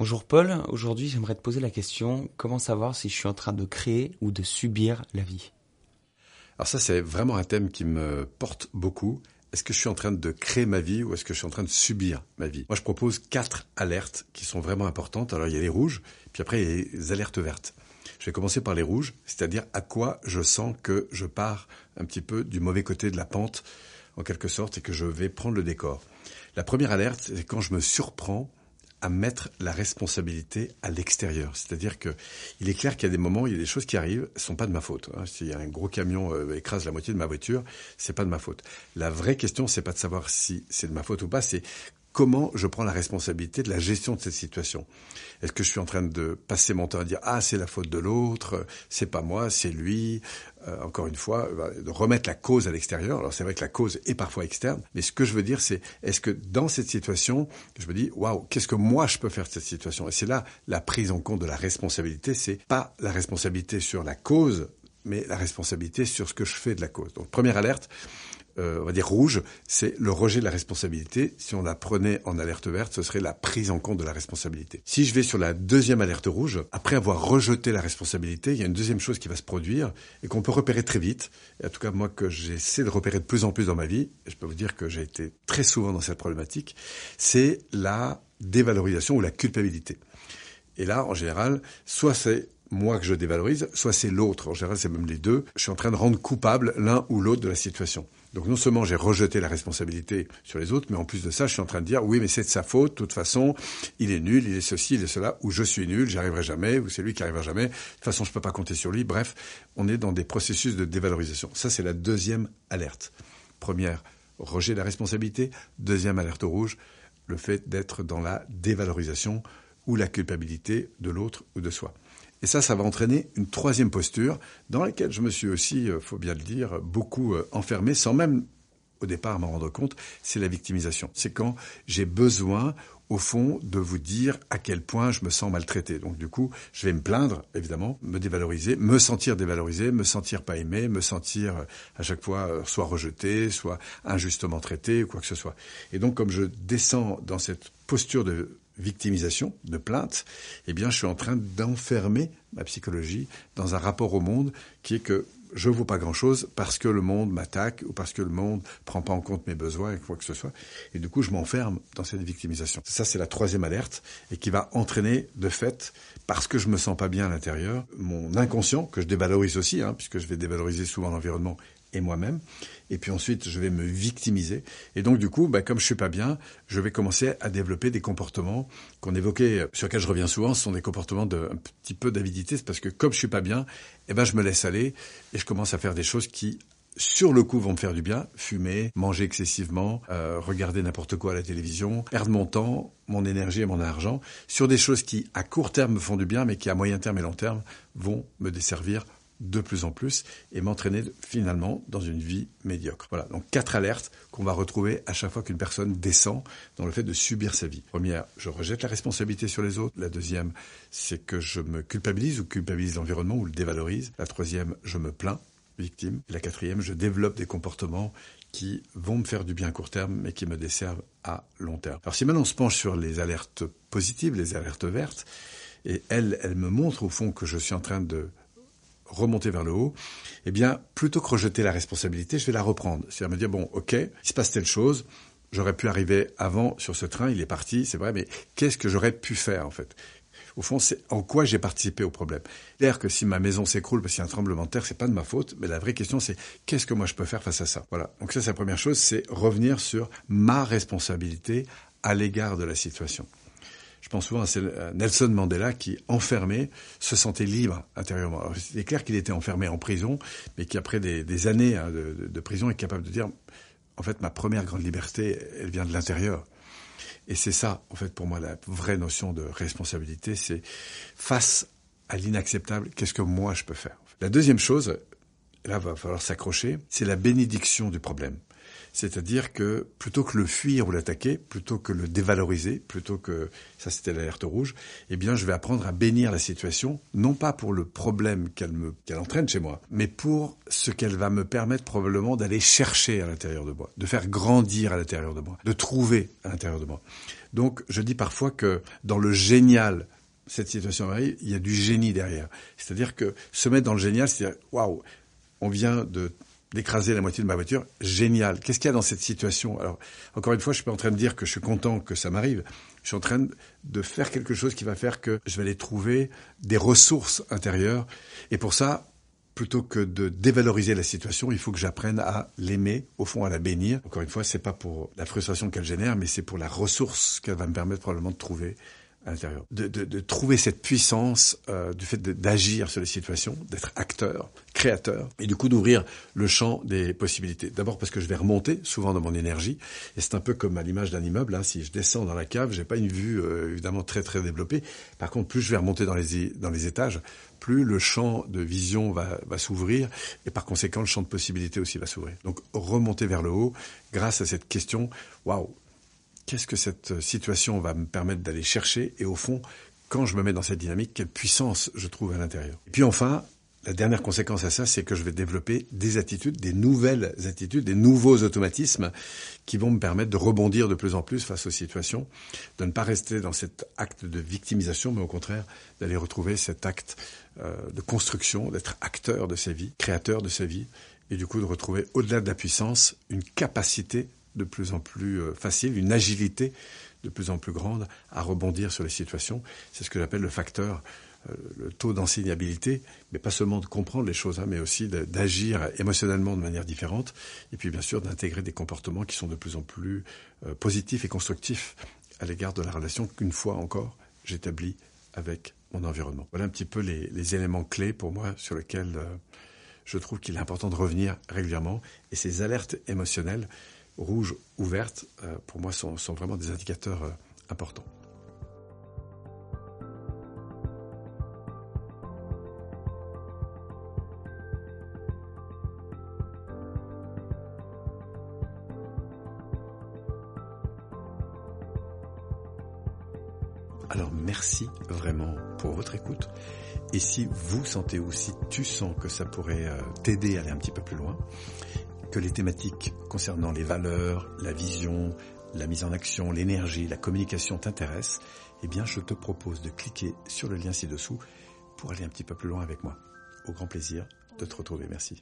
Bonjour Paul, aujourd'hui j'aimerais te poser la question, comment savoir si je suis en train de créer ou de subir la vie? Alors ça c'est vraiment un thème qui me porte beaucoup. Est-ce que je suis en train de créer ma vie ou est-ce que je suis en train de subir ma vie? Moi je propose quatre alertes qui sont vraiment importantes. Alors il y a les rouges, puis après il y a les alertes vertes. Je vais commencer par les rouges, c'est-à-dire à quoi je sens que je pars un petit peu du mauvais côté de la pente, en quelque sorte, et que je vais prendre le décor. La première alerte, c'est quand je me surprends à mettre la responsabilité à l'extérieur. C'est-à-dire que il est clair qu'il y a des moments, il y a des choses qui arrivent, ce sont pas de ma faute. Hein. A un gros camion euh, écrase la moitié de ma voiture, c'est pas de ma faute. La vraie question, c'est pas de savoir si c'est de ma faute ou pas, c'est comment je prends la responsabilité de la gestion de cette situation. Est-ce que je suis en train de passer mon temps à dire ah c'est la faute de l'autre, c'est pas moi, c'est lui. Euh, encore une fois, euh, de remettre la cause à l'extérieur. Alors c'est vrai que la cause est parfois externe, mais ce que je veux dire c'est est-ce que dans cette situation, je me dis waouh qu'est-ce que moi je peux faire de cette situation? Et c'est là la prise en compte de la responsabilité. C'est pas la responsabilité sur la cause, mais la responsabilité sur ce que je fais de la cause. Donc première alerte euh, on va dire rouge, c'est le rejet de la responsabilité. Si on la prenait en alerte verte, ce serait la prise en compte de la responsabilité. Si je vais sur la deuxième alerte rouge, après avoir rejeté la responsabilité, il y a une deuxième chose qui va se produire et qu'on peut repérer très vite. Et en tout cas, moi, que j'essaie de repérer de plus en plus dans ma vie, je peux vous dire que j'ai été très souvent dans cette problématique, c'est la dévalorisation ou la culpabilité. Et là, en général, soit c'est moi que je dévalorise, soit c'est l'autre. En général, c'est même les deux. Je suis en train de rendre coupable l'un ou l'autre de la situation. Donc non seulement j'ai rejeté la responsabilité sur les autres, mais en plus de ça, je suis en train de dire oui, mais c'est de sa faute. De toute façon, il est nul, il est ceci, il est cela, ou je suis nul, j'y arriverai jamais, ou c'est lui qui arrivera jamais. De toute façon, je peux pas compter sur lui. Bref, on est dans des processus de dévalorisation. Ça, c'est la deuxième alerte. Première, rejet de la responsabilité. Deuxième alerte rouge, le fait d'être dans la dévalorisation ou la culpabilité de l'autre ou de soi. Et ça, ça va entraîner une troisième posture dans laquelle je me suis aussi, euh, faut bien le dire, beaucoup euh, enfermé sans même au départ m'en rendre compte, c'est la victimisation. C'est quand j'ai besoin, au fond, de vous dire à quel point je me sens maltraité. Donc du coup, je vais me plaindre, évidemment, me dévaloriser, me sentir dévalorisé, me sentir pas aimé, me sentir euh, à chaque fois soit rejeté, soit injustement traité, ou quoi que ce soit. Et donc comme je descends dans cette posture de victimisation, de plainte, eh bien, je suis en train d'enfermer ma psychologie dans un rapport au monde qui est que je ne vaux pas grand-chose parce que le monde m'attaque ou parce que le monde prend pas en compte mes besoins et quoi que ce soit. Et du coup, je m'enferme dans cette victimisation. Ça, c'est la troisième alerte et qui va entraîner, de fait, parce que je me sens pas bien à l'intérieur, mon inconscient, que je dévalorise aussi, hein, puisque je vais dévaloriser souvent l'environnement et moi-même. Et puis ensuite, je vais me victimiser. Et donc, du coup, bah, comme je suis pas bien, je vais commencer à développer des comportements qu'on évoquait, sur lesquels je reviens souvent. Ce sont des comportements de un petit peu d'avidité. C'est parce que comme je suis pas bien, eh ben, je me laisse aller et je commence à faire des choses qui sur le coup vont me faire du bien, fumer, manger excessivement, euh, regarder n'importe quoi à la télévision, perdre mon temps, mon énergie et mon argent sur des choses qui à court terme me font du bien mais qui à moyen terme et long terme vont me desservir de plus en plus et m'entraîner finalement dans une vie médiocre. Voilà, donc quatre alertes qu'on va retrouver à chaque fois qu'une personne descend dans le fait de subir sa vie. Première, je rejette la responsabilité sur les autres. La deuxième, c'est que je me culpabilise ou culpabilise l'environnement ou le dévalorise. La troisième, je me plains, victime. Et la quatrième, je développe des comportements qui vont me faire du bien à court terme, mais qui me desservent à long terme. Alors si maintenant on se penche sur les alertes positives, les alertes vertes, et elles, elles me montrent au fond que je suis en train de remonter vers le haut, eh bien, plutôt que rejeter la responsabilité, je vais la reprendre. C'est-à-dire me dire, bon, ok, il se passe telle chose, j'aurais pu arriver avant sur ce train, il est parti, c'est vrai, mais qu'est-ce que j'aurais pu faire, en fait? Au fond, c'est en quoi j'ai participé au problème? L'air que si ma maison s'écroule parce qu'il y a un tremblement de terre, c'est pas de ma faute, mais la vraie question c'est qu'est-ce que moi je peux faire face à ça? Voilà. Donc ça, c'est la première chose, c'est revenir sur ma responsabilité à l'égard de la situation. Je pense souvent à Nelson Mandela qui, enfermé, se sentait libre intérieurement. C'est clair qu'il était enfermé en prison, mais qui, après des, années hein, de, prison, est capable de dire, en fait, ma première grande liberté, elle vient de l'intérieur. Et c'est ça, en fait, pour moi, la vraie notion de responsabilité, c'est face à l'inacceptable, qu'est-ce que moi je peux faire? La deuxième chose, là, va falloir s'accrocher, c'est la bénédiction du problème. C'est-à-dire que plutôt que le fuir ou l'attaquer, plutôt que le dévaloriser, plutôt que ça c'était l'alerte rouge, eh bien je vais apprendre à bénir la situation, non pas pour le problème qu'elle me qu'elle entraîne chez moi, mais pour ce qu'elle va me permettre probablement d'aller chercher à l'intérieur de moi, de faire grandir à l'intérieur de moi, de trouver à l'intérieur de moi. Donc je dis parfois que dans le génial cette situation arrive, il y a du génie derrière. C'est-à-dire que se mettre dans le génial, c'est-à-dire waouh, on vient de d'écraser la moitié de ma voiture, génial. Qu'est-ce qu'il y a dans cette situation? Alors, encore une fois, je suis pas en train de dire que je suis content que ça m'arrive. Je suis en train de faire quelque chose qui va faire que je vais aller trouver des ressources intérieures. Et pour ça, plutôt que de dévaloriser la situation, il faut que j'apprenne à l'aimer, au fond, à la bénir. Encore une fois, c'est pas pour la frustration qu'elle génère, mais c'est pour la ressource qu'elle va me permettre probablement de trouver à l'intérieur. De, de, de, trouver cette puissance euh, du fait d'agir sur les situations, d'être acteur, créateur, et du coup d'ouvrir le champ des possibilités. D'abord parce que je vais remonter souvent dans mon énergie, et c'est un peu comme à l'image d'un immeuble. Hein, si je descends dans la cave, j'ai pas une vue euh, évidemment très très développée. Par contre, plus je vais remonter dans les dans les étages, plus le champ de vision va, va s'ouvrir, et par conséquent le champ de possibilités aussi va s'ouvrir. Donc remonter vers le haut, grâce à cette question, waouh, qu'est-ce que cette situation va me permettre d'aller chercher et au fond, quand je me mets dans cette dynamique, quelle puissance je trouve à l'intérieur. Et puis enfin, la dernière conséquence à ça, c'est que je vais développer des attitudes, des nouvelles attitudes, des nouveaux automatismes qui vont me permettre de rebondir de plus en plus face aux situations, de ne pas rester dans cet acte de victimisation, mais au contraire d'aller retrouver cet acte euh, de construction, d'être acteur de sa vie, créateur de sa vie, et du coup de retrouver au-delà de la puissance une capacité de plus en plus euh, facile, une agilité de plus en plus grande à rebondir sur les situations. C'est ce que j'appelle le facteur, euh, le taux d'enseignabilité, mais pas seulement de comprendre les choses, hein, mais aussi d'agir émotionnellement de manière différente, et puis bien sûr d'intégrer des comportements qui sont de plus en plus euh, positifs et constructifs à l'égard de la relation qu'une fois encore j'établis avec mon environnement. Voilà un petit peu les, les éléments clés pour moi sur lesquels je trouve qu'il est important de revenir régulièrement, et ces alertes émotionnelles, rouge ou verte, euh, pour moi, sont, sont, vraiment des indicateurs euh, importants. Alors merci vraiment pour votre écoute. Et si vous sentez ou si tu sens que ça pourrait euh, t'aider à aller un petit peu plus loin, que les thématiques concernant les valeurs, la vision, la mise en action, l'énergie, la communication t'intéressent, eh bien je te propose de cliquer sur le lien ci-dessous pour aller un petit peu plus loin avec moi. Au grand plaisir de te retrouver. Merci.